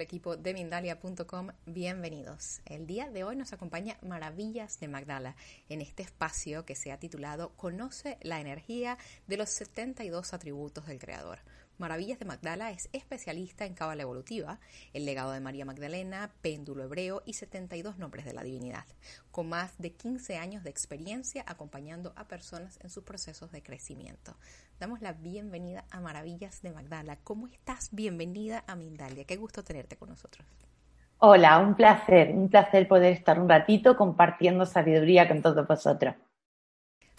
Equipo de Mindalia.com, bienvenidos. El día de hoy nos acompaña Maravillas de Magdala en este espacio que se ha titulado Conoce la energía de los 72 atributos del Creador. Maravillas de Magdala es especialista en cábala evolutiva, el legado de María Magdalena, péndulo hebreo y 72 nombres de la divinidad, con más de 15 años de experiencia acompañando a personas en sus procesos de crecimiento. Damos la bienvenida a Maravillas de Magdala. ¿Cómo estás? Bienvenida a Mindalia. Qué gusto tenerte con nosotros. Hola, un placer, un placer poder estar un ratito compartiendo sabiduría con todos vosotros.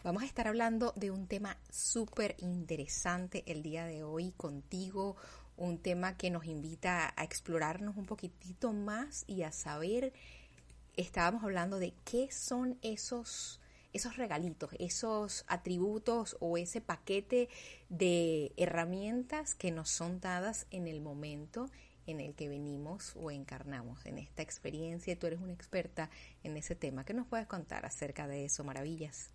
Vamos a estar hablando de un tema súper interesante el día de hoy contigo, un tema que nos invita a explorarnos un poquitito más y a saber, estábamos hablando de qué son esos, esos regalitos, esos atributos o ese paquete de herramientas que nos son dadas en el momento en el que venimos o encarnamos en esta experiencia. Tú eres una experta en ese tema. ¿Qué nos puedes contar acerca de eso? Maravillas.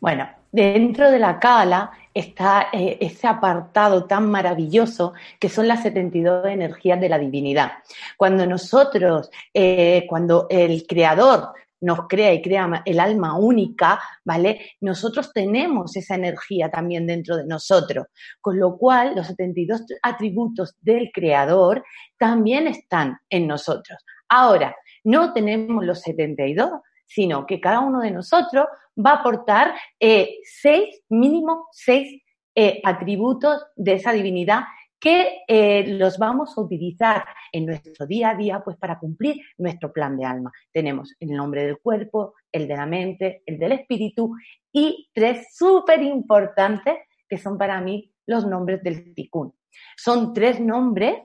Bueno, dentro de la Kala está eh, ese apartado tan maravilloso que son las 72 energías de la divinidad. Cuando nosotros, eh, cuando el Creador nos crea y crea el alma única, ¿vale? Nosotros tenemos esa energía también dentro de nosotros, con lo cual los 72 atributos del Creador también están en nosotros. Ahora, no tenemos los 72, sino que cada uno de nosotros va a aportar eh, seis, mínimo seis eh, atributos de esa divinidad que eh, los vamos a utilizar en nuestro día a día pues para cumplir nuestro plan de alma. Tenemos el nombre del cuerpo, el de la mente, el del espíritu y tres súper importantes que son para mí los nombres del ticún. Son tres nombres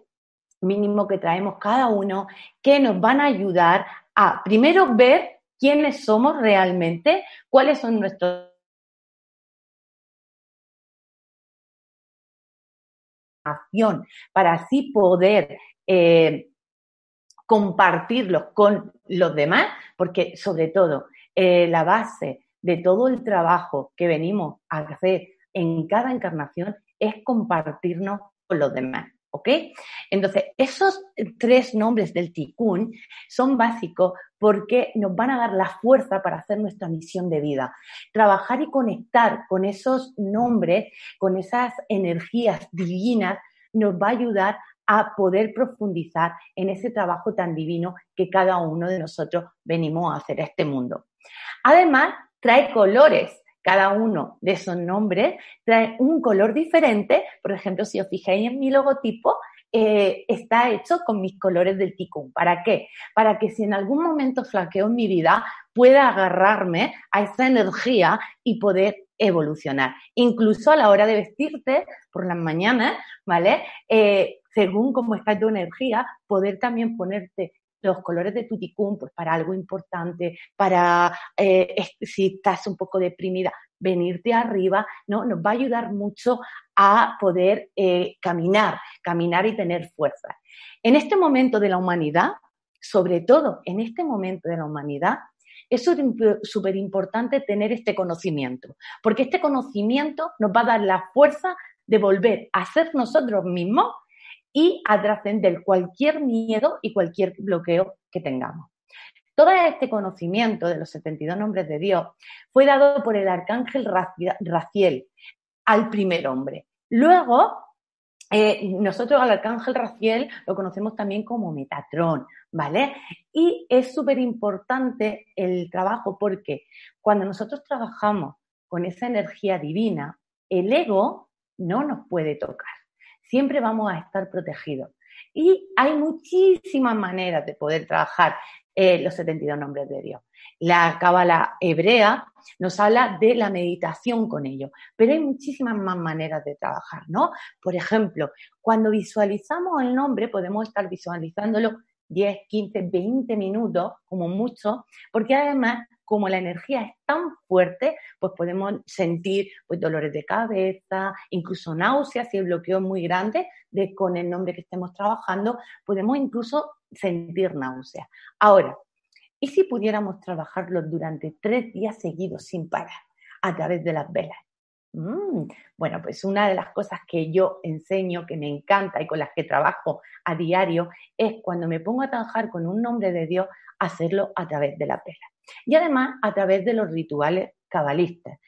mínimo que traemos cada uno que nos van a ayudar a primero ver quiénes somos realmente, cuáles son nuestros para así poder eh, compartirlos con los demás, porque sobre todo eh, la base de todo el trabajo que venimos a hacer en cada encarnación es compartirnos con los demás. ¿Ok? Entonces, esos tres nombres del Tikkun son básicos porque nos van a dar la fuerza para hacer nuestra misión de vida. Trabajar y conectar con esos nombres, con esas energías divinas, nos va a ayudar a poder profundizar en ese trabajo tan divino que cada uno de nosotros venimos a hacer a este mundo. Además, trae colores cada uno de esos nombres trae un color diferente. Por ejemplo, si os fijáis en mi logotipo, eh, está hecho con mis colores del ticún. ¿Para qué? Para que si en algún momento flaqueo en mi vida, pueda agarrarme a esa energía y poder evolucionar. Incluso a la hora de vestirte por las mañanas, ¿vale? Eh, según cómo está tu energía, poder también ponerte los colores de tu ticún, pues para algo importante, para eh, si estás un poco deprimida, venirte arriba, ¿no? Nos va a ayudar mucho a poder eh, caminar, caminar y tener fuerza. En este momento de la humanidad, sobre todo en este momento de la humanidad, es súper importante tener este conocimiento, porque este conocimiento nos va a dar la fuerza de volver a ser nosotros mismos y a trascender cualquier miedo y cualquier bloqueo que tengamos. Todo este conocimiento de los 72 nombres de Dios fue dado por el arcángel Raciel al primer hombre. Luego, eh, nosotros al arcángel Raciel lo conocemos también como Metatrón, ¿vale? Y es súper importante el trabajo porque cuando nosotros trabajamos con esa energía divina, el ego no nos puede tocar. Siempre vamos a estar protegidos. Y hay muchísimas maneras de poder trabajar eh, los 72 nombres de Dios. La cábala hebrea nos habla de la meditación con ello, pero hay muchísimas más maneras de trabajar, ¿no? Por ejemplo, cuando visualizamos el nombre, podemos estar visualizándolo 10, 15, 20 minutos, como mucho, porque además, como la energía es tan fuerte, pues podemos sentir pues, dolores de cabeza, incluso náuseas, si el bloqueo es muy grande, de, con el nombre que estemos trabajando, podemos incluso sentir náuseas. Ahora, ¿y si pudiéramos trabajarlo durante tres días seguidos sin parar a través de las velas? Mm, bueno, pues una de las cosas que yo enseño, que me encanta y con las que trabajo a diario, es cuando me pongo a trabajar con un nombre de Dios, hacerlo a través de la vela. Y además a través de los rituales cabalistas.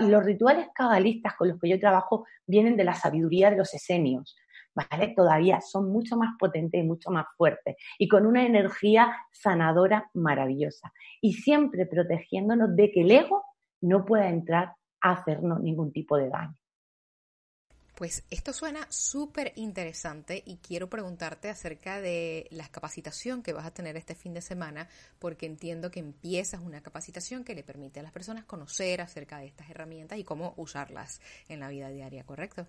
Los rituales cabalistas con los que yo trabajo vienen de la sabiduría de los esenios. ¿Vale? Todavía son mucho más potentes y mucho más fuertes y con una energía sanadora maravillosa y siempre protegiéndonos de que el ego no pueda entrar hacernos ningún tipo de daño. Pues esto suena súper interesante y quiero preguntarte acerca de la capacitación que vas a tener este fin de semana, porque entiendo que empiezas una capacitación que le permite a las personas conocer acerca de estas herramientas y cómo usarlas en la vida diaria, ¿correcto?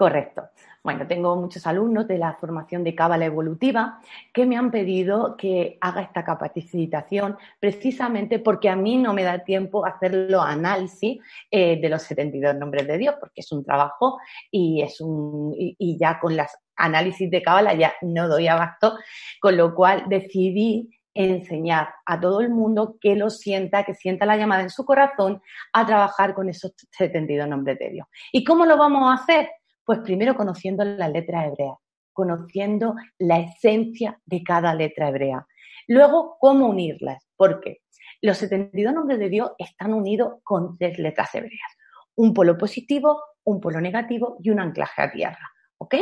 Correcto. Bueno, tengo muchos alumnos de la formación de Cábala Evolutiva que me han pedido que haga esta capacitación precisamente porque a mí no me da tiempo hacerlo análisis eh, de los 72 nombres de Dios, porque es un trabajo y es un y, ya con las análisis de Cábala ya no doy abasto, con lo cual decidí enseñar a todo el mundo que lo sienta, que sienta la llamada en su corazón a trabajar con esos 72 nombres de Dios. ¿Y cómo lo vamos a hacer? Pues primero conociendo las letras hebreas, conociendo la esencia de cada letra hebrea. Luego, cómo unirlas, porque los 72 nombres de Dios están unidos con tres letras hebreas. Un polo positivo, un polo negativo y un anclaje a tierra. ¿Ok?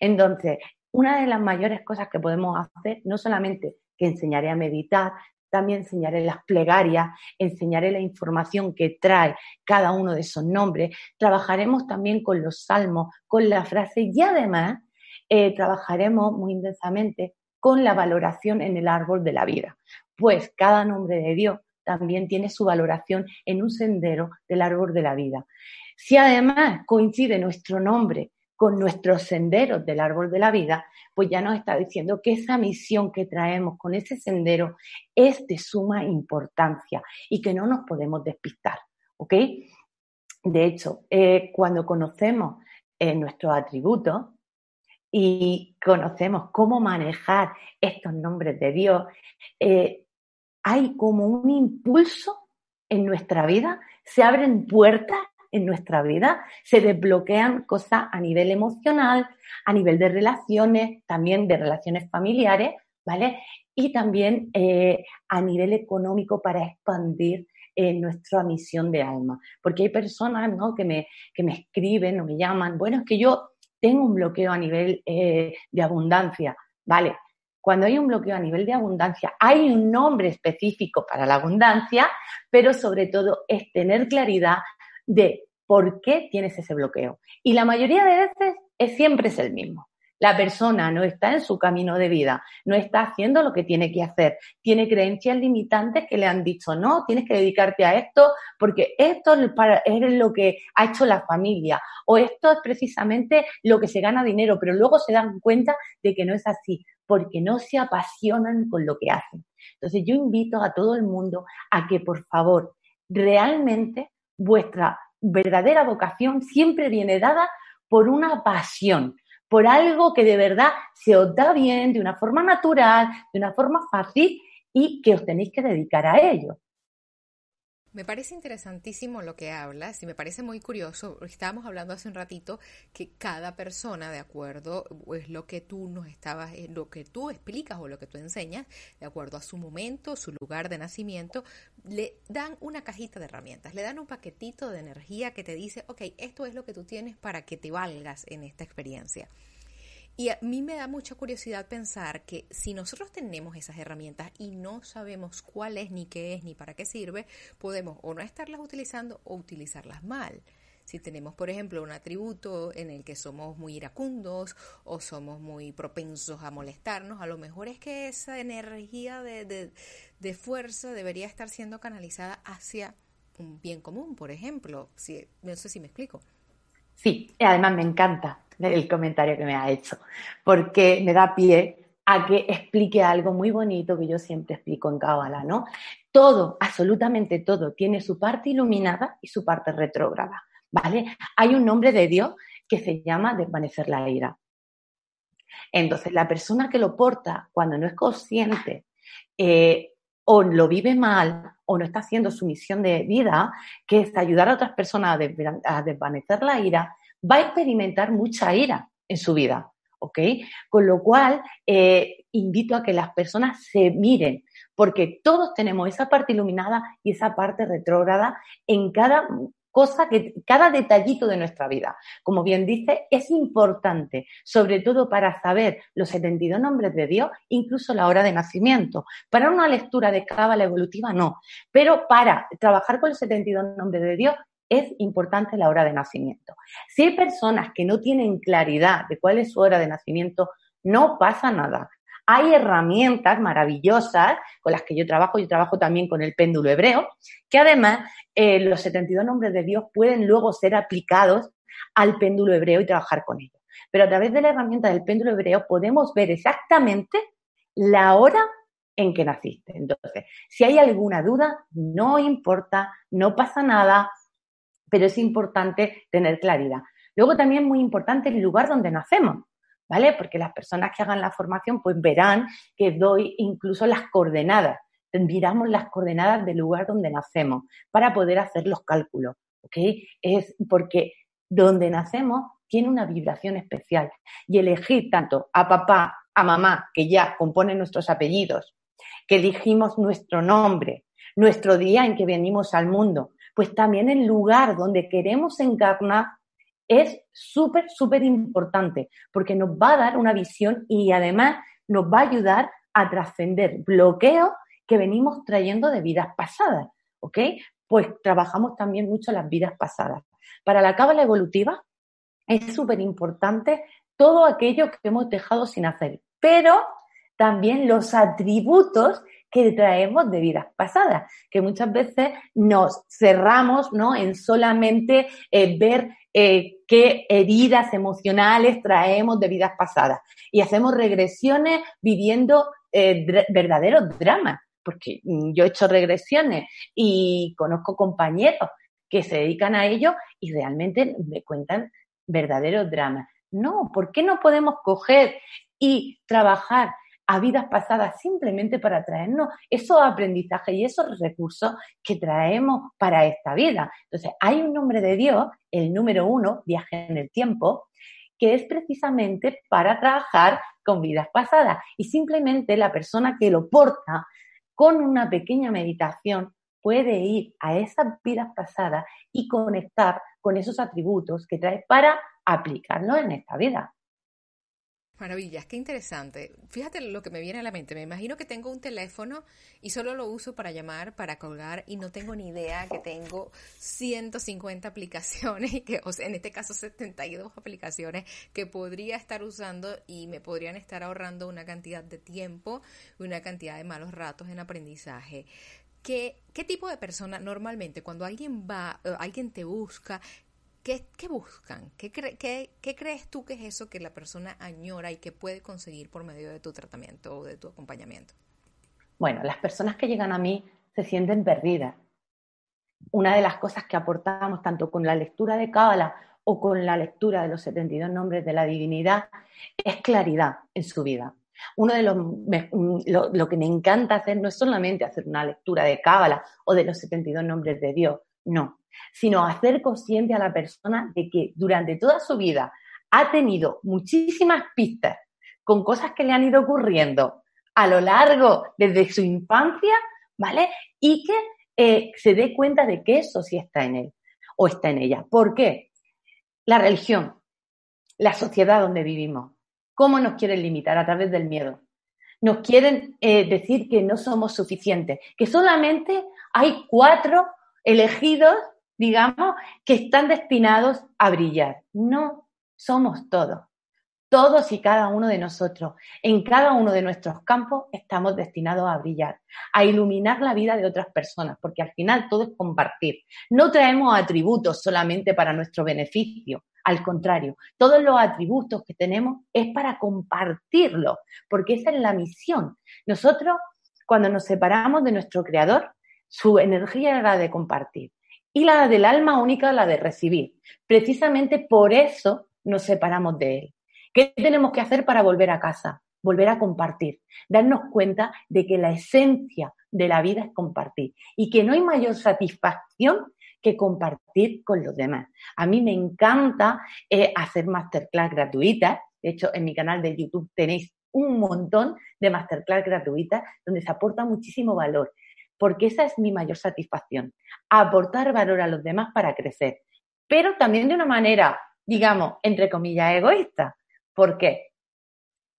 Entonces, una de las mayores cosas que podemos hacer, no solamente que enseñaré a meditar, también enseñaré las plegarias, enseñaré la información que trae cada uno de esos nombres. Trabajaremos también con los salmos, con la frase y además eh, trabajaremos muy intensamente con la valoración en el árbol de la vida. Pues cada nombre de Dios también tiene su valoración en un sendero del árbol de la vida. Si además coincide nuestro nombre con nuestros senderos del árbol de la vida, pues ya nos está diciendo que esa misión que traemos con ese sendero es de suma importancia y que no nos podemos despistar, ¿ok? De hecho, eh, cuando conocemos eh, nuestros atributos y conocemos cómo manejar estos nombres de Dios, eh, hay como un impulso en nuestra vida, se abren puertas en nuestra vida. Se desbloquean cosas a nivel emocional, a nivel de relaciones, también de relaciones familiares, ¿vale? Y también eh, a nivel económico para expandir eh, nuestra misión de alma. Porque hay personas ¿no? que, me, que me escriben o me llaman, bueno, es que yo tengo un bloqueo a nivel eh, de abundancia, ¿vale? Cuando hay un bloqueo a nivel de abundancia, hay un nombre específico para la abundancia, pero sobre todo es tener claridad de por qué tienes ese bloqueo. Y la mayoría de veces es, siempre es el mismo. La persona no está en su camino de vida, no está haciendo lo que tiene que hacer, tiene creencias limitantes que le han dicho, no, tienes que dedicarte a esto porque esto es lo que ha hecho la familia o esto es precisamente lo que se gana dinero, pero luego se dan cuenta de que no es así porque no se apasionan con lo que hacen. Entonces yo invito a todo el mundo a que por favor realmente vuestra verdadera vocación siempre viene dada por una pasión, por algo que de verdad se os da bien, de una forma natural, de una forma fácil y que os tenéis que dedicar a ello. Me parece interesantísimo lo que hablas y me parece muy curioso. Estábamos hablando hace un ratito que cada persona, de acuerdo, es lo que tú nos estabas, eh, lo que tú explicas o lo que tú enseñas, de acuerdo a su momento, su lugar de nacimiento, le dan una cajita de herramientas, le dan un paquetito de energía que te dice, ok, esto es lo que tú tienes para que te valgas en esta experiencia. Y a mí me da mucha curiosidad pensar que si nosotros tenemos esas herramientas y no sabemos cuál es, ni qué es, ni para qué sirve, podemos o no estarlas utilizando o utilizarlas mal. Si tenemos, por ejemplo, un atributo en el que somos muy iracundos o somos muy propensos a molestarnos, a lo mejor es que esa energía de, de, fuerza debería estar siendo canalizada hacia un bien común, por ejemplo. No sé si me explico. Sí, además me encanta el comentario que me ha hecho, porque me da pie a que explique algo muy bonito que yo siempre explico en Cábala, ¿no? Todo, absolutamente todo, tiene su parte iluminada y su parte retrógrada. ¿vale? Hay un nombre de Dios que se llama desvanecer la ira. Entonces, la persona que lo porta cuando no es consciente eh, o lo vive mal o no está haciendo su misión de vida, que es ayudar a otras personas a, desvanecer la ira, va a experimentar mucha ira en su vida. ¿Ok? Con lo cual, eh, invito a que las personas se miren, porque todos tenemos esa parte iluminada y esa parte retrógrada en cada cosa que cada detallito de nuestra vida. Como bien dice, es importante, sobre todo para saber los 72 nombres de Dios, incluso la hora de nacimiento. Para una lectura de cábala evolutiva, no. Pero para trabajar con los 72 nombres de Dios, es importante la hora de nacimiento. Si hay personas que no tienen claridad de cuál es su hora de nacimiento, no pasa nada. Hay herramientas maravillosas con las que yo trabajo, yo trabajo también con el péndulo hebreo, que además eh, los 72 nombres de Dios pueden luego ser aplicados al péndulo hebreo y trabajar con ellos. Pero a través de la herramienta del péndulo hebreo podemos ver exactamente la hora en que naciste. Entonces, si hay alguna duda, no importa, no pasa nada, pero es importante tener claridad. Luego también es muy importante el lugar donde nacemos. ¿Vale? Porque las personas que hagan la formación pues verán que doy incluso las coordenadas, miramos las coordenadas del lugar donde nacemos para poder hacer los cálculos, ¿ok? Es porque donde nacemos tiene una vibración especial y elegir tanto a papá, a mamá, que ya componen nuestros apellidos, que elegimos nuestro nombre, nuestro día en que venimos al mundo, pues también el lugar donde queremos encarnar es súper, súper importante porque nos va a dar una visión y además nos va a ayudar a trascender bloqueos que venimos trayendo de vidas pasadas, ¿ok? Pues trabajamos también mucho las vidas pasadas. Para la cábala evolutiva es súper importante todo aquello que hemos dejado sin hacer, pero también los atributos que traemos de vidas pasadas, que muchas veces nos cerramos ¿no? en solamente eh, ver eh, qué heridas emocionales traemos de vidas pasadas y hacemos regresiones viviendo eh, verdaderos dramas, porque mm, yo he hecho regresiones y conozco compañeros que se dedican a ello y realmente me cuentan verdaderos dramas. No, ¿por qué no podemos coger y trabajar a vidas pasadas simplemente para traernos esos aprendizajes y esos recursos que traemos para esta vida. Entonces, hay un nombre de Dios, el número uno, viaje en el tiempo, que es precisamente para trabajar con vidas pasadas. Y simplemente la persona que lo porta con una pequeña meditación puede ir a esas vidas pasadas y conectar con esos atributos que trae para aplicarlo en esta vida. Maravillas, qué interesante. Fíjate lo que me viene a la mente. Me imagino que tengo un teléfono y solo lo uso para llamar, para colgar y no tengo ni idea que tengo 150 aplicaciones que, o sea, en este caso 72 aplicaciones que podría estar usando y me podrían estar ahorrando una cantidad de tiempo y una cantidad de malos ratos en aprendizaje. ¿Qué, ¿Qué tipo de persona normalmente cuando alguien va, eh, alguien te busca, ¿Qué, buscan? ¿Qué, crees tú que es eso que la persona añora y que puede conseguir por medio de tu tratamiento o de tu acompañamiento? Bueno, las personas que llegan a mí se sienten perdidas. Una de las cosas que aportamos tanto con la lectura de Cábala o con la lectura de los 72 nombres de la divinidad es claridad en su vida. Uno de los lo, lo, que me encanta hacer no es solamente hacer una lectura de Cábala o de los 72 nombres de Dios, no, sino hacer consciente a la persona de que durante toda su vida ha tenido muchísimas pistas con cosas que le han ido ocurriendo a lo largo desde su infancia, ¿vale? Y que eh, se dé cuenta de que eso sí está en él o está en ella. ¿Por qué? La religión, la sociedad donde vivimos, ¿Cómo nos quieren limitar? A través del miedo. Nos quieren eh, decir que no somos suficientes, que solamente hay cuatro elegidos, digamos, que están destinados a brillar. No, somos todos. Todos y cada uno de nosotros, en cada uno de nuestros campos, estamos destinados a brillar, a iluminar la vida de otras personas, porque al final todo es compartir. No traemos atributos solamente para nuestro beneficio, al contrario, todos los atributos que tenemos es para compartirlos, porque esa es la misión. Nosotros, cuando nos separamos de nuestro creador, su energía era de compartir y la del alma única la de recibir. Precisamente por eso nos separamos de él. ¿Qué tenemos que hacer para volver a casa? Volver a compartir, darnos cuenta de que la esencia de la vida es compartir y que no hay mayor satisfacción que compartir con los demás. A mí me encanta eh, hacer masterclass gratuitas. De hecho, en mi canal de YouTube tenéis un montón de masterclass gratuitas donde se aporta muchísimo valor, porque esa es mi mayor satisfacción, aportar valor a los demás para crecer, pero también de una manera, digamos, entre comillas, egoísta. ¿Por qué?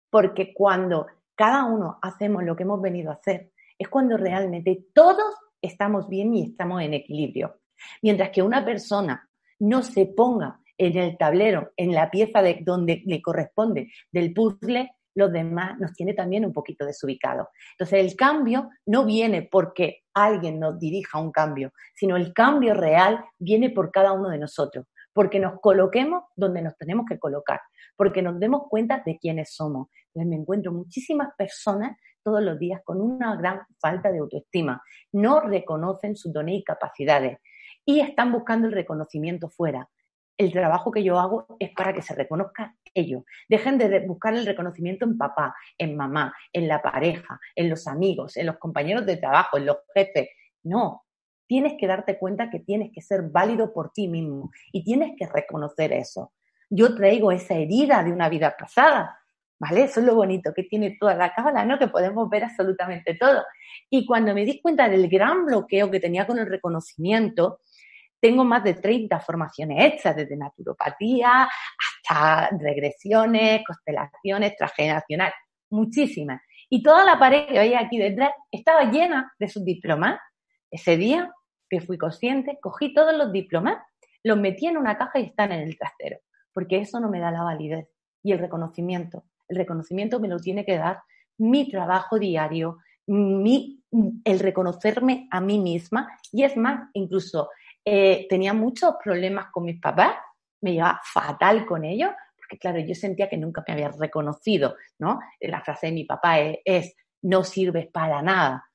Porque cuando cada uno hacemos lo que hemos venido a hacer, es cuando realmente todos estamos bien y estamos en equilibrio. Mientras que una persona no se ponga en el tablero, en la pieza de donde le corresponde del puzzle, los demás nos tiene también un poquito desubicados. Entonces, el cambio no viene porque alguien nos dirija un cambio, sino el cambio real viene por cada uno de nosotros, porque nos coloquemos donde nos tenemos que colocar porque nos demos cuenta de quiénes somos. Me encuentro muchísimas personas todos los días con una gran falta de autoestima. No reconocen sus dones y capacidades y están buscando el reconocimiento fuera. El trabajo que yo hago es para que se reconozcan ellos. Dejen de buscar el reconocimiento en papá, en mamá, en la pareja, en los amigos, en los compañeros de trabajo, en los jefes. No, tienes que darte cuenta que tienes que ser válido por ti mismo y tienes que reconocer eso yo traigo esa herida de una vida pasada, ¿vale? Eso es lo bonito que tiene toda la cábala, ¿no? Que podemos ver absolutamente todo. Y cuando me di cuenta del gran bloqueo que tenía con el reconocimiento, tengo más de 30 formaciones hechas, desde naturopatía hasta regresiones, constelaciones, transgeneracional, muchísimas. Y toda la pared que veis aquí detrás estaba llena de sus diplomas. Ese día que fui consciente, cogí todos los diplomas, los metí en una caja y están en el trastero porque eso no me da la validez. Y el reconocimiento, el reconocimiento me lo tiene que dar mi trabajo diario, mi, el reconocerme a mí misma. Y es más, incluso eh, tenía muchos problemas con mis papás, me llevaba fatal con ellos, porque claro, yo sentía que nunca me había reconocido, ¿no? La frase de mi papá es, no sirves para nada.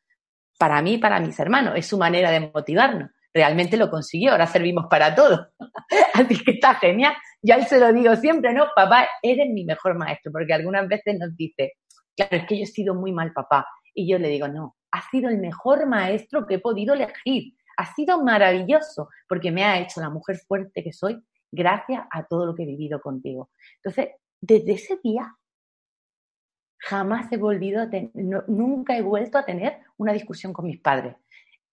Para mí, para mis hermanos, es su manera de motivarnos realmente lo consiguió, ahora servimos para todo. Así que está genial. Ya él se lo digo siempre, ¿no? Papá, eres mi mejor maestro, porque algunas veces nos dice, claro, es que yo he sido muy mal papá. Y yo le digo, no, ha sido el mejor maestro que he podido elegir. Ha sido maravilloso, porque me ha hecho la mujer fuerte que soy gracias a todo lo que he vivido contigo. Entonces, desde ese día, jamás he volvido a tener, nunca he vuelto a tener una discusión con mis padres.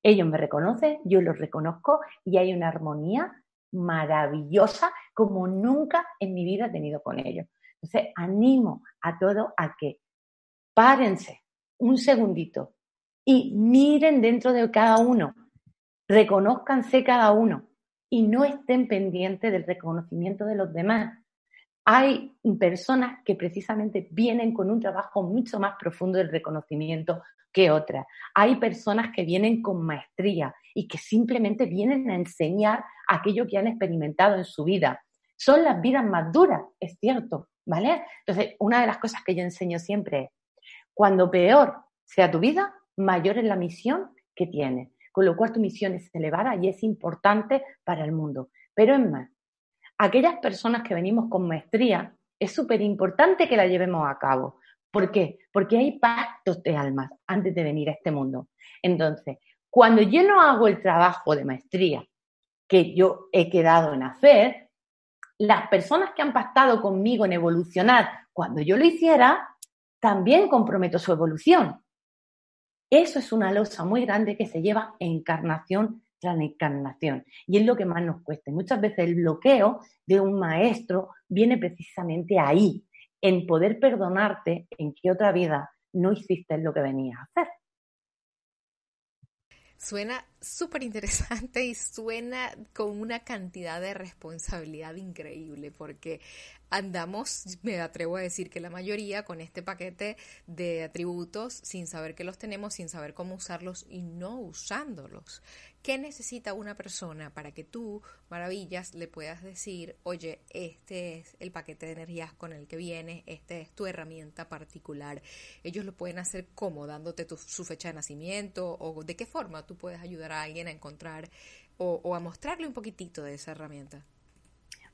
Ellos me reconocen, yo los reconozco y hay una armonía maravillosa como nunca en mi vida he tenido con ellos. Entonces, animo a todos a que párense un segundito y miren dentro de cada uno, reconozcanse cada uno y no estén pendientes del reconocimiento de los demás. Hay personas que precisamente vienen con un trabajo mucho más profundo del reconocimiento que otra. Hay personas que vienen con maestría y que simplemente vienen a enseñar aquello que han experimentado en su vida. Son las vidas más duras, es cierto, ¿vale? Entonces, una de las cosas que yo enseño siempre es, cuando peor sea tu vida, mayor es la misión que tienes. Con lo cual tu misión es elevada y es importante para el mundo. Pero es más, aquellas personas que venimos con maestría, es súper importante que la llevemos a cabo. ¿Por qué? Porque hay pactos de almas antes de venir a este mundo. Entonces, cuando yo no hago el trabajo de maestría que yo he quedado en hacer, las personas que han pactado conmigo en evolucionar, cuando yo lo hiciera, también comprometo su evolución. Eso es una losa muy grande que se lleva encarnación tras encarnación. Y es lo que más nos cuesta. Muchas veces el bloqueo de un maestro viene precisamente ahí, en poder perdonarte en qué otra vida no hiciste lo que venías a hacer. Suena súper interesante y suena con una cantidad de responsabilidad increíble porque andamos, me atrevo a decir que la mayoría con este paquete de atributos sin saber que los tenemos, sin saber cómo usarlos y no usándolos. ¿Qué necesita una persona para que tú, maravillas, le puedas decir, oye, este es el paquete de energías con el que viene, esta es tu herramienta particular? Ellos lo pueden hacer como dándote su fecha de nacimiento o de qué forma tú puedes ayudar a alguien a encontrar o, o a mostrarle un poquitito de esa herramienta.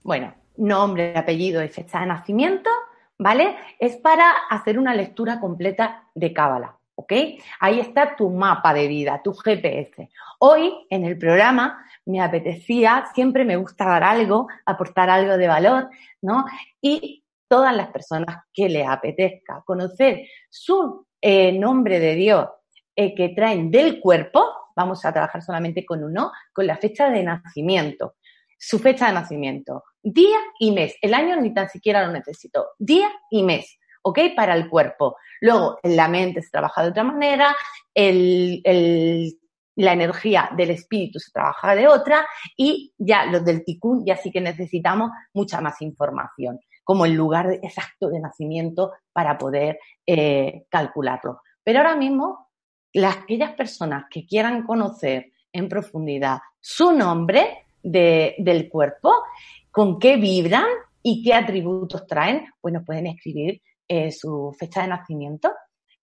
Bueno, nombre, apellido y fecha de nacimiento, ¿vale? Es para hacer una lectura completa de Cábala. ¿Ok? Ahí está tu mapa de vida, tu GPS. Hoy en el programa me apetecía, siempre me gusta dar algo, aportar algo de valor, ¿no? Y todas las personas que les apetezca conocer su eh, nombre de Dios eh, que traen del cuerpo, vamos a trabajar solamente con uno, con la fecha de nacimiento. Su fecha de nacimiento, día y mes. El año ni tan siquiera lo necesito. Día y mes. ¿Ok? Para el cuerpo. Luego, en la mente se trabaja de otra manera, la energía del espíritu se trabaja de otra y ya los del ticún ya sí que necesitamos mucha más información, como el lugar exacto de nacimiento para poder eh, calcularlo. Pero ahora mismo, las, aquellas personas que quieran conocer en profundidad su nombre del cuerpo, con qué vibran y qué atributos traen, pues nos pueden escribir eh, su fecha de nacimiento,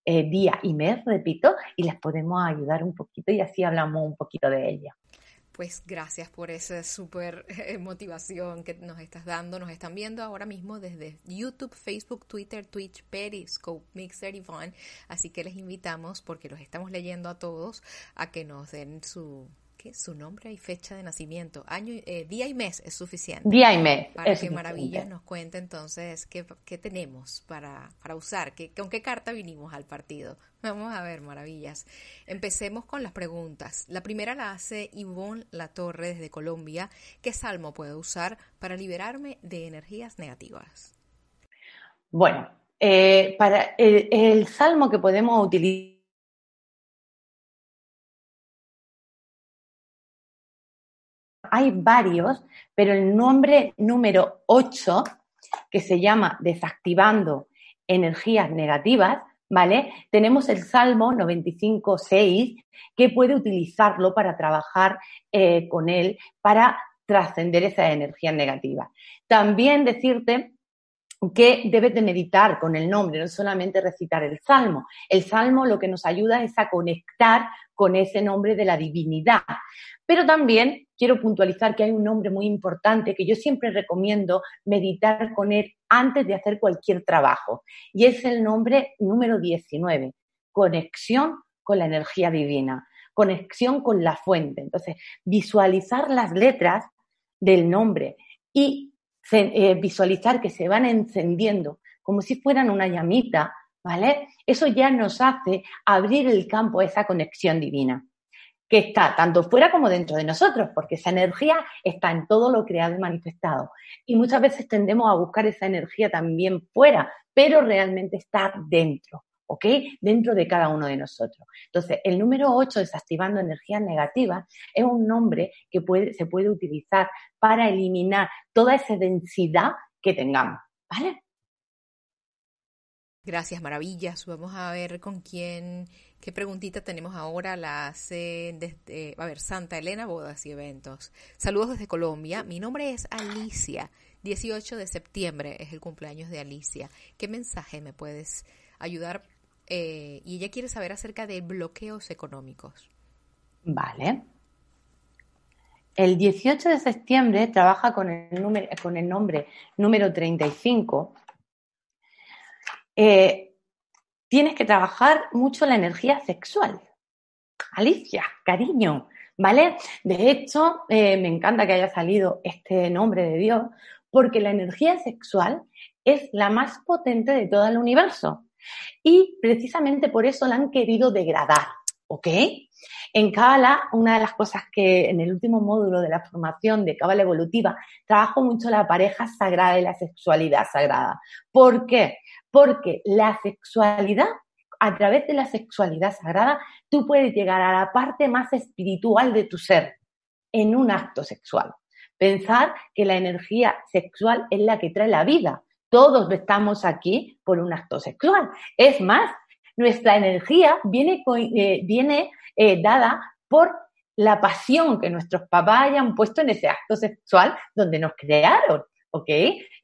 eh, día y mes, repito, y les podemos ayudar un poquito y así hablamos un poquito de ella. Pues gracias por esa súper eh, motivación que nos estás dando. Nos están viendo ahora mismo desde YouTube, Facebook, Twitter, Twitch, Periscope, Mixer y Vine. Así que les invitamos, porque los estamos leyendo a todos, a que nos den su, su nombre y fecha de nacimiento, año, eh, día y mes es suficiente. Día y mes. Para que Maravillas nos cuente entonces qué, qué tenemos para, para usar, qué, con qué carta vinimos al partido. Vamos a ver, Maravillas. Empecemos con las preguntas. La primera la hace Ivonne Latorre desde Colombia. ¿Qué salmo puedo usar para liberarme de energías negativas? Bueno, eh, para el salmo que podemos utilizar hay varios, pero el nombre número 8, que se llama Desactivando energías negativas, ¿vale? Tenemos el Salmo 95.6, que puede utilizarlo para trabajar eh, con él, para trascender esas energías negativas. También decirte que debes de meditar con el nombre, no solamente recitar el salmo. El salmo lo que nos ayuda es a conectar con ese nombre de la divinidad. Pero también quiero puntualizar que hay un nombre muy importante que yo siempre recomiendo meditar con él antes de hacer cualquier trabajo. Y es el nombre número 19, conexión con la energía divina, conexión con la fuente. Entonces, visualizar las letras del nombre y eh, visualizar que se van encendiendo como si fueran una llamita, ¿vale? Eso ya nos hace abrir el campo a esa conexión divina que está tanto fuera como dentro de nosotros, porque esa energía está en todo lo creado y manifestado. Y muchas veces tendemos a buscar esa energía también fuera, pero realmente está dentro, ¿ok? Dentro de cada uno de nosotros. Entonces, el número 8, desactivando energías negativas, es un nombre que puede, se puede utilizar para eliminar toda esa densidad que tengamos, ¿vale? Gracias, maravillas. Vamos a ver con quién, qué preguntita tenemos ahora. La hace desde, a ver, Santa Elena, bodas y eventos. Saludos desde Colombia. Mi nombre es Alicia. 18 de septiembre es el cumpleaños de Alicia. ¿Qué mensaje me puedes ayudar? Eh, y ella quiere saber acerca de bloqueos económicos. Vale. El 18 de septiembre trabaja con el, número, con el nombre número 35 eh, tienes que trabajar mucho la energía sexual. Alicia, cariño, ¿vale? De hecho, eh, me encanta que haya salido este nombre de Dios, porque la energía sexual es la más potente de todo el universo. Y precisamente por eso la han querido degradar, ¿ok? En Cábala, una de las cosas que en el último módulo de la formación de Cábala Evolutiva, trabajo mucho la pareja sagrada y la sexualidad sagrada. ¿Por qué? Porque la sexualidad, a través de la sexualidad sagrada, tú puedes llegar a la parte más espiritual de tu ser en un acto sexual. Pensar que la energía sexual es la que trae la vida. Todos estamos aquí por un acto sexual. Es más, nuestra energía viene, eh, viene eh, dada por la pasión que nuestros papás hayan puesto en ese acto sexual donde nos crearon, ¿ok?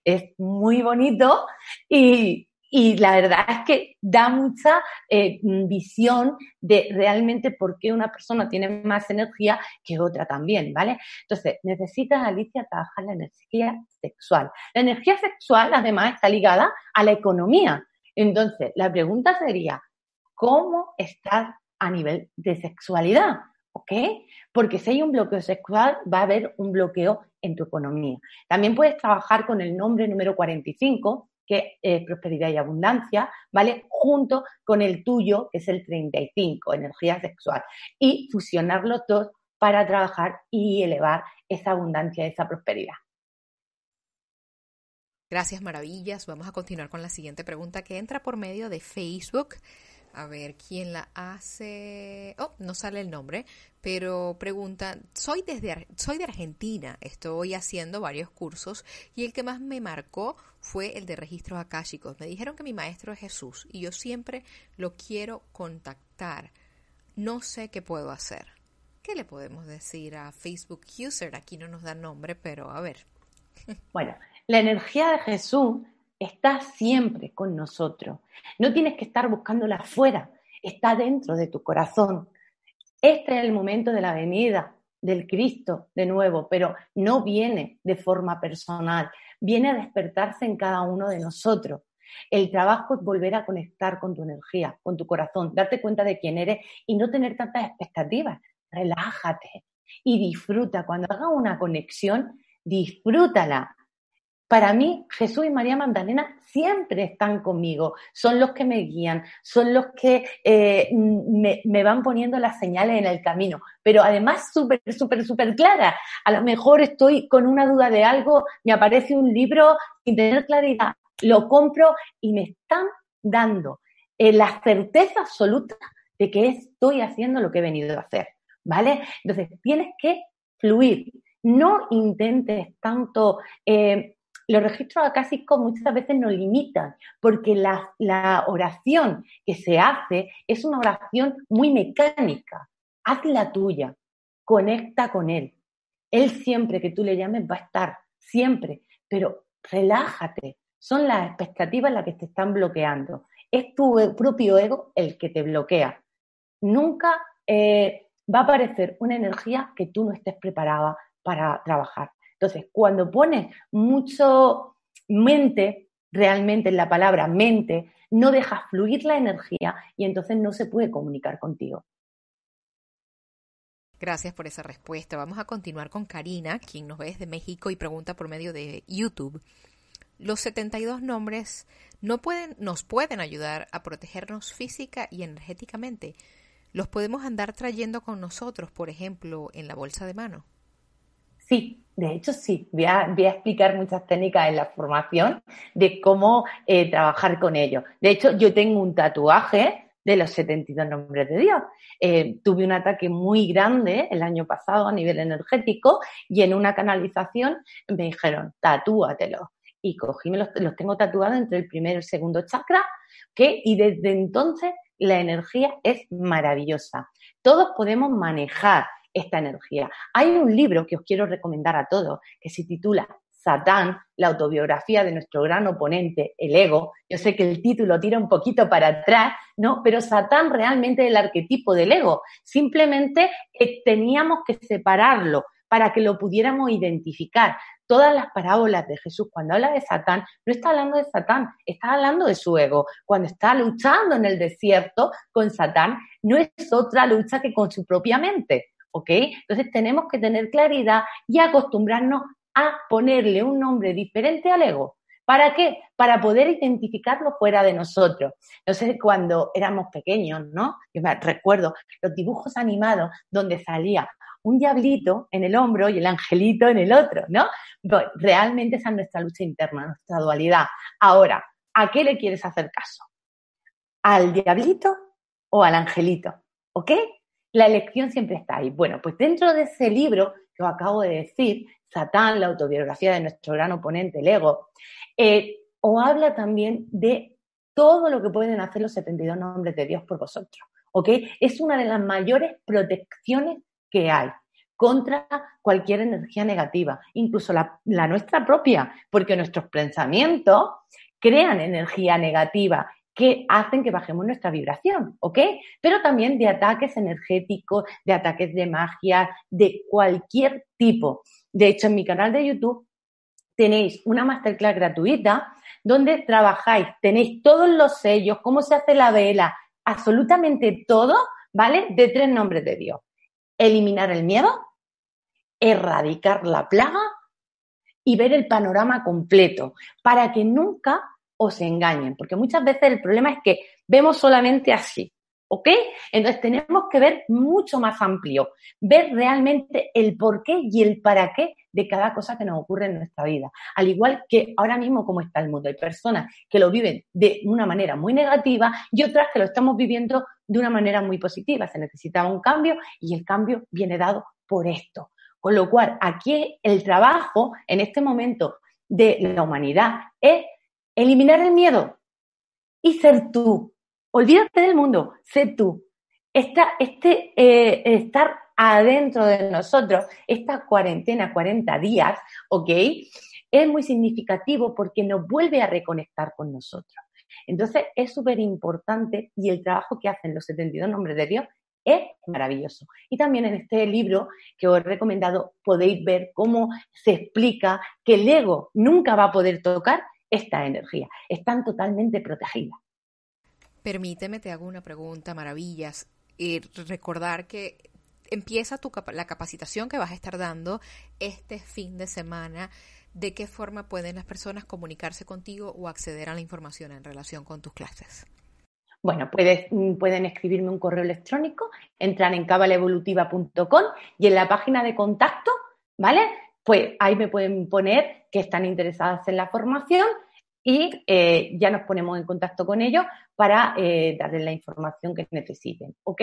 Es muy bonito y, y la verdad es que da mucha eh, visión de realmente por qué una persona tiene más energía que otra también, ¿vale? Entonces, necesitas, Alicia, trabajar la energía sexual. La energía sexual, además, está ligada a la economía. Entonces, la pregunta sería, ¿cómo estás a nivel de sexualidad? ¿Ok? Porque si hay un bloqueo sexual, va a haber un bloqueo en tu economía. También puedes trabajar con el nombre número 45, que es prosperidad y abundancia, ¿vale? Junto con el tuyo, que es el 35, energía sexual, y fusionar los dos para trabajar y elevar esa abundancia, esa prosperidad. Gracias, maravillas. Vamos a continuar con la siguiente pregunta que entra por medio de Facebook. A ver, ¿quién la hace? Oh, no sale el nombre, pero pregunta, soy, desde, soy de Argentina, estoy haciendo varios cursos y el que más me marcó fue el de registros akáshicos. Me dijeron que mi maestro es Jesús y yo siempre lo quiero contactar. No sé qué puedo hacer. ¿Qué le podemos decir a Facebook User? Aquí no nos da nombre, pero a ver. Bueno, la energía de Jesús está siempre con nosotros. No tienes que estar buscándola afuera, está dentro de tu corazón. Este es el momento de la venida del Cristo de nuevo, pero no viene de forma personal, viene a despertarse en cada uno de nosotros. El trabajo es volver a conectar con tu energía, con tu corazón, darte cuenta de quién eres y no tener tantas expectativas. Relájate y disfruta. Cuando haga una conexión, disfrútala. Para mí, Jesús y María Magdalena siempre están conmigo, son los que me guían, son los que eh, me, van poniendo las señales en el camino, pero además súper, súper, súper clara. A lo mejor estoy con una duda de algo, me aparece un libro sin tener claridad, lo compro y me están dando eh, la certeza absoluta de que estoy haciendo lo que he venido a hacer, ¿vale? Entonces, tienes que fluir, no intentes tanto... Eh, los registros acásicos muchas veces nos limitan, porque la, oración que se hace es una oración muy mecánica. Haz la tuya, conecta con Él. Él siempre que tú le llames va a estar, siempre, pero relájate. Son las expectativas las que te están bloqueando. Es tu propio ego el que te bloquea. Nunca eh, va a aparecer una energía que tú no estés preparada para trabajar. Entonces, cuando pones mucho mente, realmente en la palabra mente, no dejas fluir la energía y entonces no se puede comunicar contigo. Gracias por esa respuesta. Vamos a continuar con Karina, quien nos ve desde México y pregunta por medio de YouTube. Los 72 nombres no pueden, nos pueden ayudar a protegernos física y energéticamente. Los podemos andar trayendo con nosotros, por ejemplo, en la bolsa de mano. Sí, de hecho sí. Voy a, explicar muchas técnicas en la formación de cómo eh, trabajar con ellos. De hecho, yo tengo un tatuaje de los 72 nombres de Dios. Eh, tuve un ataque muy grande el año pasado a nivel energético y en una canalización me dijeron, tatúatelo. Y cogí, me los, tengo tatuados entre el primero y el segundo chakra, que, y desde entonces la energía es maravillosa. Todos podemos manejar esta energía. Hay un libro que os quiero recomendar a todos que se titula Satán, la autobiografía de nuestro gran oponente, el ego. Yo sé que el título tira un poquito para atrás, ¿no? Pero Satán realmente es el arquetipo del ego. Simplemente eh, teníamos que separarlo para que lo pudiéramos identificar. Todas las parábolas de Jesús, cuando habla de Satán, no está hablando de Satán, está hablando de su ego. Cuando está luchando en el desierto con Satán, no es otra lucha que con su propia mente. ¿Ok? Entonces tenemos que tener claridad y acostumbrarnos a ponerle un nombre diferente al ego ¿Para qué? Para poder identificarlo fuera de nosotros. No sé, cuando éramos pequeños, ¿no? Yo me recuerdo los dibujos animados donde salía un diablito en el hombro y el angelito en el otro, ¿no? Pues realmente esa es nuestra lucha interna, nuestra dualidad. Ahora, ¿a qué le quieres hacer caso? ¿Al diablito o al angelito? ¿Ok? La elección siempre está ahí. Bueno, pues dentro de ese libro que os acabo de decir, Satán, la autobiografía de nuestro gran oponente, el ego, eh, os habla también de todo lo que pueden hacer los 72 nombres de Dios por vosotros. ¿Ok? Es una de las mayores protecciones que hay contra cualquier energía negativa, incluso la, nuestra propia, porque nuestros pensamientos crean energía negativa que hacen que bajemos nuestra vibración, ¿ok? Pero también de ataques energéticos, de ataques de magia, de cualquier tipo. De hecho, en mi canal de YouTube tenéis una masterclass gratuita donde trabajáis, tenéis todos los sellos, cómo se hace la vela, absolutamente todo, ¿vale? De tres nombres de Dios. Eliminar el miedo, erradicar la plaga y ver el panorama completo para que nunca os engañen, porque muchas veces el problema es que vemos solamente así, ¿ok? Entonces tenemos que ver mucho más amplio, ver realmente el por qué y el para qué de cada cosa que nos ocurre en nuestra vida. Al igual que ahora mismo como está el mundo, hay personas que lo viven de una manera muy negativa y otras que lo estamos viviendo de una manera muy positiva. Se necesitaba un cambio y el cambio viene dado por esto, con lo cual, aquí el trabajo en este momento de la humanidad es eliminar el miedo y ser tú. Olvídate del mundo, sé tú. Esta, este, eh, estar adentro de nosotros, esta cuarentena, 40 días, ¿ok? Es muy significativo porque nos vuelve a reconectar con nosotros. Entonces, es súper importante y el trabajo que hacen los 72 nombres de Dios es maravilloso. Y también en este libro que os he recomendado podéis ver cómo se explica que el ego nunca va a poder tocar esta energía. Están totalmente protegidas. Permíteme, te hago una pregunta, maravillas. Y recordar que empieza tu, la capacitación que vas a estar dando este fin de semana. ¿De qué forma pueden las personas comunicarse contigo o acceder a la información en relación con tus clases? Bueno, mm, pueden escribirme un correo electrónico, entran en cabalevolutiva.com y en la página de contacto, ¿vale? Pues ahí me pueden poner que están interesadas en la formación y eh, ya nos ponemos en contacto con ellos para eh, darles la información que necesiten, ¿ok?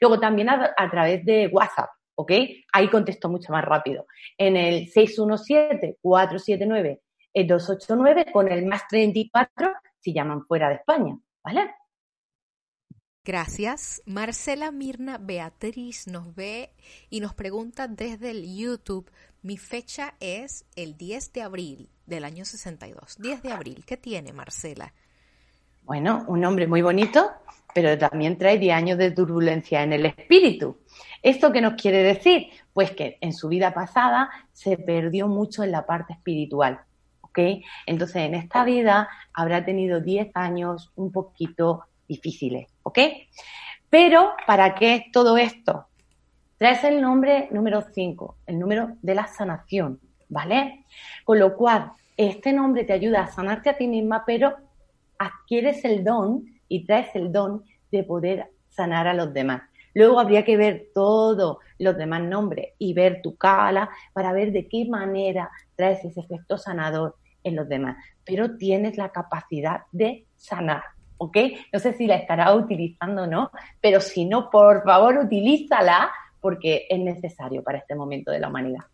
Luego también a, a, través de WhatsApp, ¿ok? Ahí contesto mucho más rápido. En el 617-479-289 con el más 34 si llaman fuera de España, ¿vale? Gracias. Marcela Mirna Beatriz nos ve y nos pregunta desde el YouTube. Mi fecha es el 10 de abril del año 62. 10 de abril. ¿Qué tiene Marcela? Bueno, un nombre muy bonito, pero también trae 10 años de turbulencia en el espíritu. ¿Esto qué nos quiere decir? Pues que en su vida pasada se perdió mucho en la parte espiritual. ¿Ok? Entonces, en esta vida habrá tenido 10 años un poquito difíciles, ¿ok? Pero, ¿para qué es todo esto? Traes el nombre número 5, el número de la sanación, ¿vale? Con lo cual, este nombre te ayuda a sanarte a ti misma, pero adquieres el don y traes el don de poder sanar a los demás. Luego habría que ver todos los demás nombres y ver tu cala para ver de qué manera traes ese efecto sanador en los demás. Pero tienes la capacidad de sanar. ¿Ok? No sé si la estará utilizando o no, pero si no, por favor, utilízala porque es necesario para este momento de la humanidad.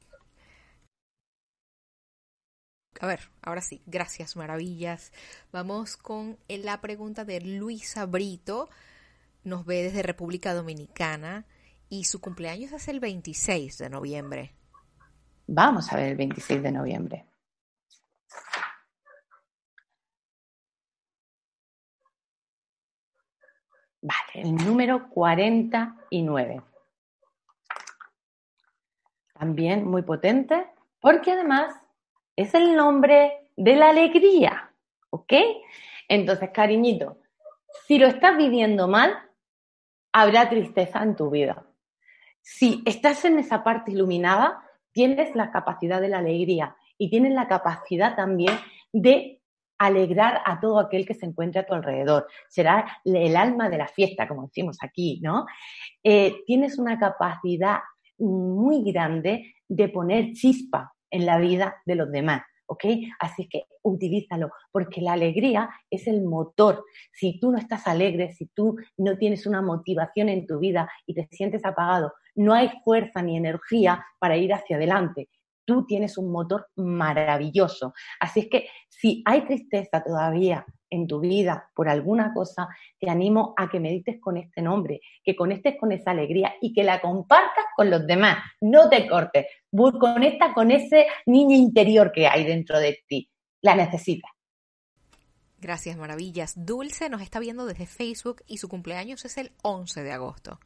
A ver, ahora sí, gracias, maravillas. Vamos con la pregunta de Luisa Brito. Nos ve desde República Dominicana y su cumpleaños es el 26 de noviembre. Vamos a ver el 26 de noviembre. Vale, el número 49. También muy potente, porque además es el nombre de la alegría, ¿ok? Entonces, cariñito, si lo estás viviendo mal, habrá tristeza en tu vida. Si estás en esa parte iluminada, tienes la capacidad de la alegría y tienes la capacidad también de alegrar a todo aquel que se encuentre a tu alrededor. Será el alma de la fiesta, como decimos aquí, ¿no? Eh, tienes una capacidad muy grande de poner chispa en la vida de los demás. ¿ok? Así que utilízalo, porque la alegría es el motor. Si tú no estás alegre, si tú no tienes una motivación en tu vida y te sientes apagado, no hay fuerza ni energía para ir hacia adelante. Tú tienes un motor maravilloso. Así es que si hay tristeza todavía en tu vida por alguna cosa, te animo a que medites con este nombre, que conectes con esa alegría y que la compartas con los demás. No te cortes. Conecta con ese niño interior que hay dentro de ti. La necesitas. Gracias, maravillas. Dulce nos está viendo desde Facebook y su cumpleaños es el 11 de agosto.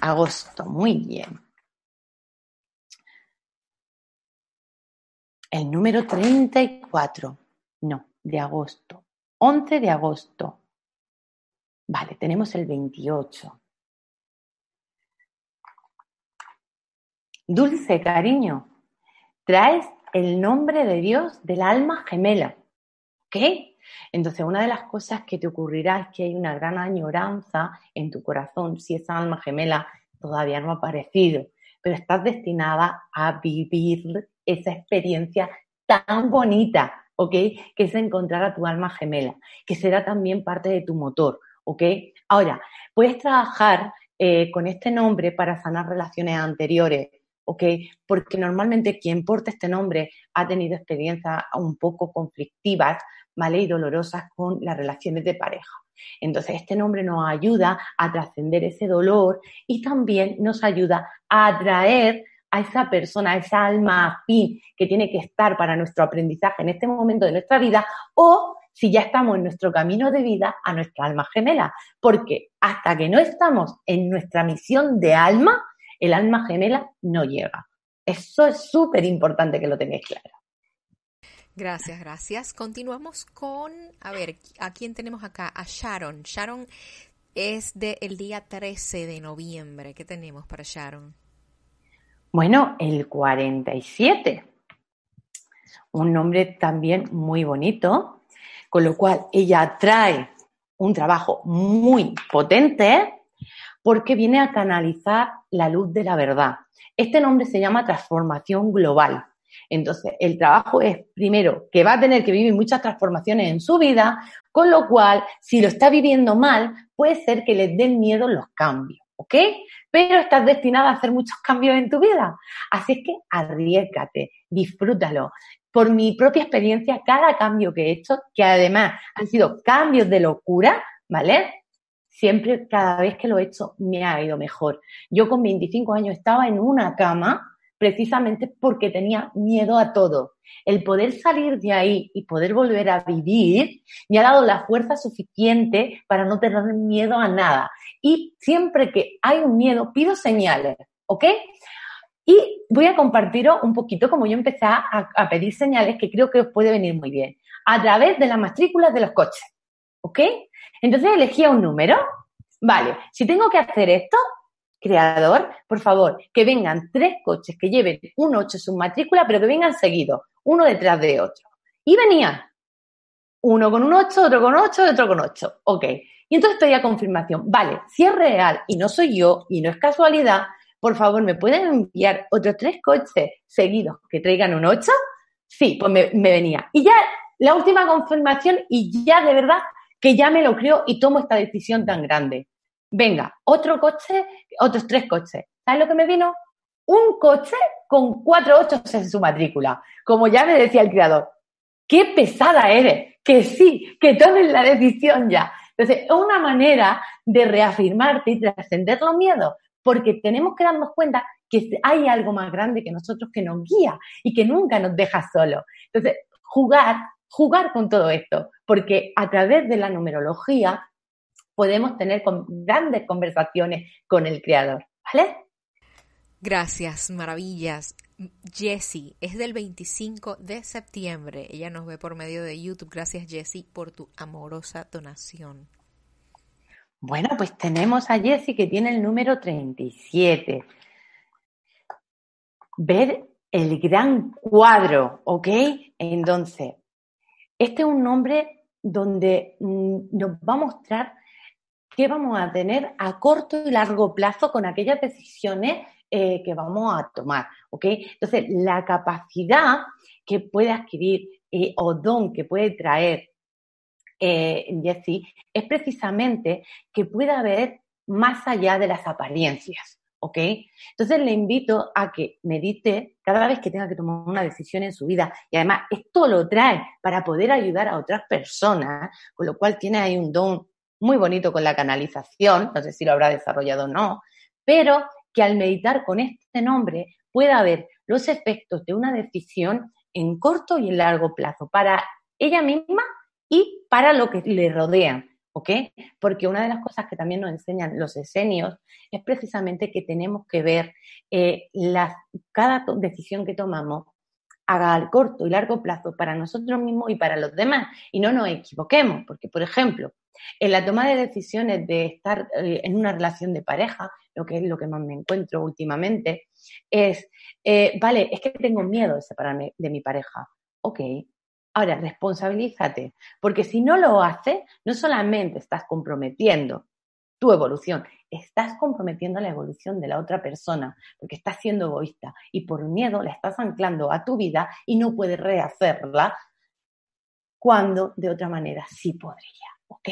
agosto, muy bien. El número 34. No, de agosto. 11 de agosto. Vale, tenemos el 28. Dulce cariño, traes el nombre de Dios del alma gemela. ¿Qué? Entonces, una de las cosas que te ocurrirá es que hay una gran añoranza en tu corazón si esa alma gemela todavía no ha aparecido, pero estás destinada a vivir esa experiencia tan bonita ¿ok? Que es encontrar a tu alma gemela, que será también parte de tu motor, ¿ok? Ahora, puedes trabajar eh, con este nombre para sanar relaciones anteriores, ¿ok? Porque normalmente quien porta este nombre ha tenido experiencias un poco conflictivas, ¿vale? Y dolorosas con las relaciones de pareja. Entonces, este nombre nos ayuda a trascender ese dolor y también nos ayuda a atraer a esa persona, a esa alma afín que tiene que estar para nuestro aprendizaje en este momento de nuestra vida, o si ya estamos en nuestro camino de vida, a nuestra alma gemela. Porque hasta que no estamos en nuestra misión de alma, el alma gemela no llega. Eso es súper importante que lo tengáis claro. Gracias, gracias. Continuamos con, a ver, ¿a quién tenemos acá? A Sharon. Sharon es del día 13 de noviembre. ¿Qué tenemos para Sharon? Bueno, el 47. Un nombre también muy bonito, con lo cual ella trae un trabajo muy potente porque viene a canalizar la luz de la verdad. Este nombre se llama transformación global. Entonces, el trabajo es, primero, que va a tener que vivir muchas transformaciones en su vida, con lo cual, si lo está viviendo mal, puede ser que le den miedo los cambios. ¿Ok? Pero estás destinada a hacer muchos cambios en tu vida. Así es que arriesgate, disfrútalo. Por mi propia experiencia, cada cambio que he hecho, que además han sido cambios de locura, ¿vale? Siempre, cada vez que lo he hecho, me ha ido mejor. Yo con 25 años estaba en una cama precisamente porque tenía miedo a todo. El poder salir de ahí y poder volver a vivir me ha dado la fuerza suficiente para no tener miedo a nada. Y siempre que hay un miedo, pido señales, ¿ok? Y voy a compartiros un poquito como yo empecé a, a pedir señales que creo que os puede venir muy bien. A través de las matrículas de los coches, ¿ok? Entonces elegía un número. Vale, si tengo que hacer esto, creador, por favor, que vengan tres coches que lleven un 8 en su matrícula, pero que vengan seguidos, uno detrás de otro. Y venían uno con un 8, otro con 8, otro con 8. Ok. Y entonces pedía confirmación. Vale, si es real y no soy yo y no es casualidad, por favor, ¿me pueden enviar otros tres coches seguidos que traigan un 8? Sí, pues me venía. Y ya la última confirmación y ya de verdad que ya me lo creo y tomo esta decisión tan grande. Venga, otro coche, otros tres coches. ¿Sabes lo que me vino? Un coche con cuatro ocho en su matrícula. Como ya me decía el creador. ¡Qué pesada eres! Que sí, que tomes la decisión ya. Entonces, es una manera de reafirmarte y trascender los miedos, porque tenemos que darnos cuenta que hay algo más grande que nosotros que nos guía y que nunca nos deja solos. Entonces, jugar, jugar con todo esto, porque a través de la numerología podemos tener grandes conversaciones con el creador, ¿vale? Gracias, maravillas. Jessie, es del 25 de septiembre. Ella nos ve por medio de YouTube. Gracias, Jessie, por tu amorosa donación. Bueno, pues tenemos a Jessie que tiene el número 37. Ver el gran cuadro, ¿ok? Entonces, Este es un nombre donde mm, nos va a mostrar qué vamos a tener a corto y largo plazo con aquellas decisiones eh, que vamos a tomar, ¿ok? Entonces, la capacidad que puede adquirir eh, o don que puede traer eh, es precisamente que pueda ver más allá de las apariencias. ¿ok? Entonces le invito a que medite cada vez que tenga que tomar una decisión en su vida y además esto lo trae para poder ayudar a otras personas, con lo cual tiene ahí un don muy bonito con la canalización, no sé si lo habrá desarrollado o no, pero que al meditar con este nombre pueda ver los efectos de una decisión en corto y en largo plazo para ella misma y para lo que le rodean. ¿ok? Porque una de las cosas que también nos enseñan los esenios es precisamente que tenemos que ver eh, cada decisión que tomamos haga al corto y largo plazo para nosotros mismos y para los demás y no nos equivoquemos, porque por ejemplo, en la toma de decisiones de estar eh, en una relación de pareja, lo que es lo que más me encuentro últimamente, es, eh, vale, es que tengo miedo de separarme de mi pareja. Ok, Ahora, responsabilízate, porque si no lo haces, no solamente estás comprometiendo tu evolución, estás comprometiendo la evolución de la otra persona, porque estás siendo egoísta y por miedo la estás anclando a tu vida y no puedes rehacerla cuando de otra manera sí podría, ¿ok?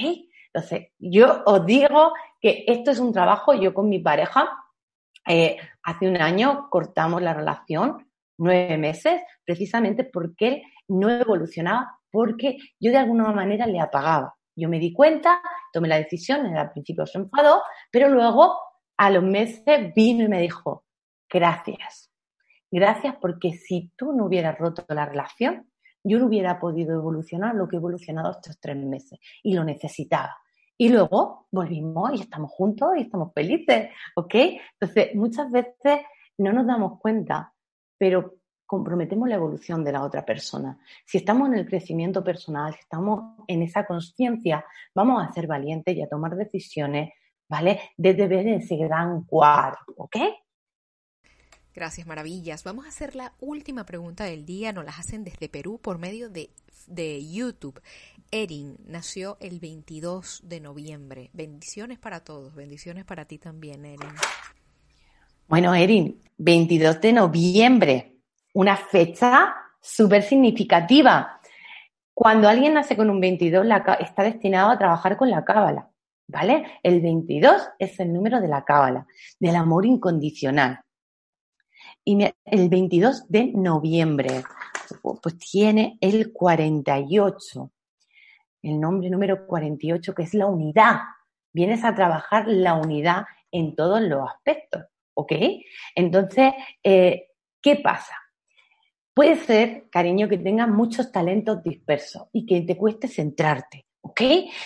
Entonces, yo os digo que esto es un trabajo, yo con mi pareja, eh, hace un año cortamos la relación, nueve meses, precisamente porque él no evolucionaba porque yo de alguna manera le apagaba. Yo me di cuenta, tomé la decisión, al principio se enfadó, pero luego a los meses vino y me dijo, gracias, gracias porque si tú no hubieras roto la relación, yo no hubiera podido evolucionar lo que he evolucionado estos tres meses y lo necesitaba. Y luego volvimos y estamos juntos y estamos felices, ¿ok? Entonces, muchas veces no nos damos cuenta, pero comprometemos la evolución de la otra persona. Si estamos en el crecimiento personal, si estamos en esa conciencia, vamos a ser valientes y a tomar decisiones, ¿vale? Desde ver ese gran cuadro, ¿ok? Gracias, maravillas. Vamos a hacer la última pregunta del día. Nos las hacen desde Perú por medio de, de YouTube. Erin nació el 22 de noviembre. Bendiciones para todos. Bendiciones para ti también, Erin. Bueno, Erin, 22 de noviembre una fecha súper significativa. Cuando alguien nace con un 22, está destinado a trabajar con la cábala, ¿vale? El 22 es el número de la cábala, del amor incondicional. Y el 22 de noviembre, pues tiene el 48, el nombre número 48, que es la unidad. Vienes a trabajar la unidad en todos los aspectos, ¿ok? Entonces, eh, ¿qué pasa? Puede ser, cariño, que tengas muchos talentos dispersos y que te cueste centrarte, ¿ok?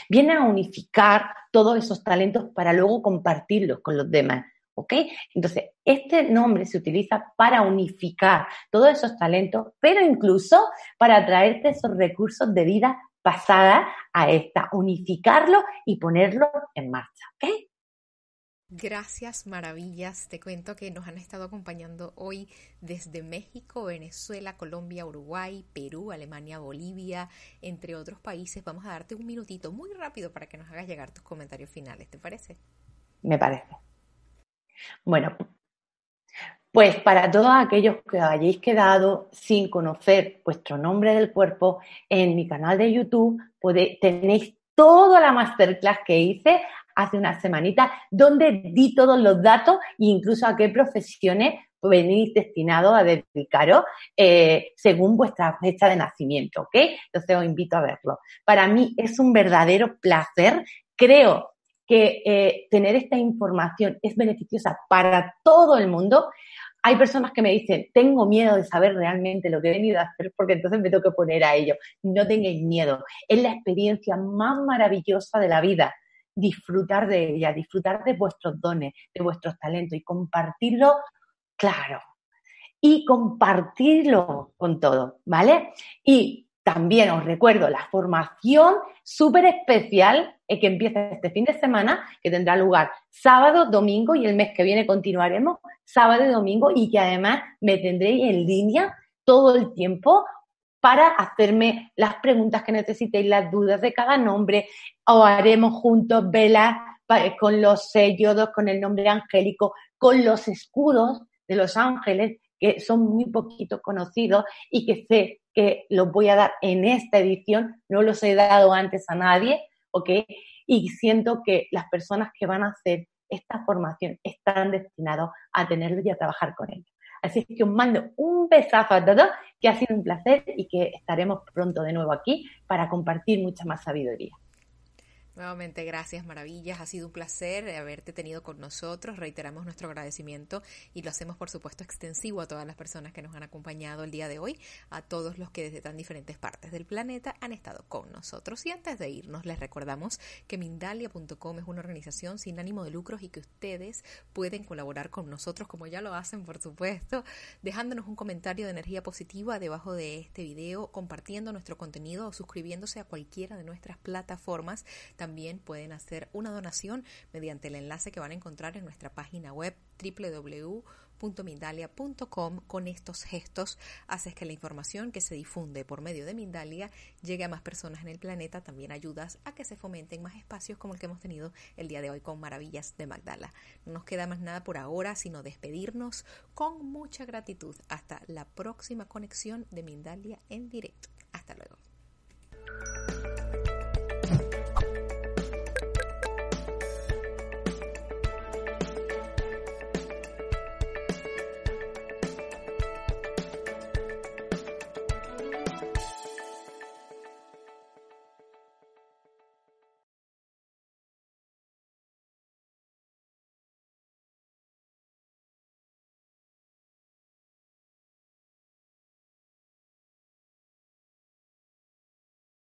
Viene a unificar todos esos talentos para luego compartirlos con los demás, ¿ok? Entonces, este nombre se utiliza para unificar todos esos talentos, pero incluso para traerte esos recursos de vida pasada a esta, unificarlo y ponerlo en marcha, ¿ok? Gracias, maravillas. Te cuento que nos han estado acompañando hoy desde México, Venezuela, Colombia, Uruguay, Perú, Alemania, Bolivia, entre otros países. Vamos a darte un minutito muy rápido para que nos hagas llegar tus comentarios finales. ¿Te parece? Me parece. Bueno, pues para todos aquellos que hayáis quedado sin conocer vuestro nombre del cuerpo, en mi canal de YouTube tenéis toda la masterclass que hice hace una semanita, donde di todos los datos e incluso a qué profesiones venís destinados a dedicaros eh, según vuestra fecha de nacimiento, ¿ok? Entonces os invito a verlo. Para mí es un verdadero placer. Creo que eh, tener esta información es beneficiosa para todo el mundo. Hay personas que me dicen, tengo miedo de saber realmente lo que he venido a hacer porque entonces me tengo que poner a ello. No tengáis miedo. Es la experiencia más maravillosa de la vida disfrutar de ella, disfrutar de vuestros dones, de vuestros talentos y compartirlo, claro, y compartirlo con todo, ¿vale? Y también os recuerdo la formación súper especial eh, que empieza este fin de semana, que tendrá lugar sábado, domingo y el mes que viene continuaremos sábado y domingo y que además me tendréis en línea todo el tiempo para hacerme las preguntas que necesitéis, las dudas de cada nombre, o haremos juntos velas con los sellos, con el nombre angélico, con los escudos de los ángeles, que son muy poquito conocidos y que sé que los voy a dar en esta edición, no los he dado antes a nadie, ¿ok? Y siento que las personas que van a hacer esta formación están destinados a tenerlo y a trabajar con ellos. Así que os mando un besazo a todos, que ha sido un placer y que estaremos pronto de nuevo aquí para compartir mucha más sabiduría. Nuevamente, gracias, maravillas. Ha sido un placer haberte tenido con nosotros. Reiteramos nuestro agradecimiento y lo hacemos, por supuesto, extensivo a todas las personas que nos han acompañado el día de hoy, a todos los que desde tan diferentes partes del planeta han estado con nosotros. Y antes de irnos, les recordamos que Mindalia.com es una organización sin ánimo de lucros y que ustedes pueden colaborar con nosotros, como ya lo hacen, por supuesto, dejándonos un comentario de energía positiva debajo de este video, compartiendo nuestro contenido o suscribiéndose a cualquiera de nuestras plataformas también pueden hacer una donación mediante el enlace que van a encontrar en nuestra página web www.mindalia.com. Con estos gestos haces que la información que se difunde por medio de Mindalia llegue a más personas en el planeta. También ayudas a que se fomenten más espacios como el que hemos tenido el día de hoy con Maravillas de Magdala. No nos queda más nada por ahora sino despedirnos con mucha gratitud. Hasta la próxima conexión de Mindalia en directo. Hasta luego.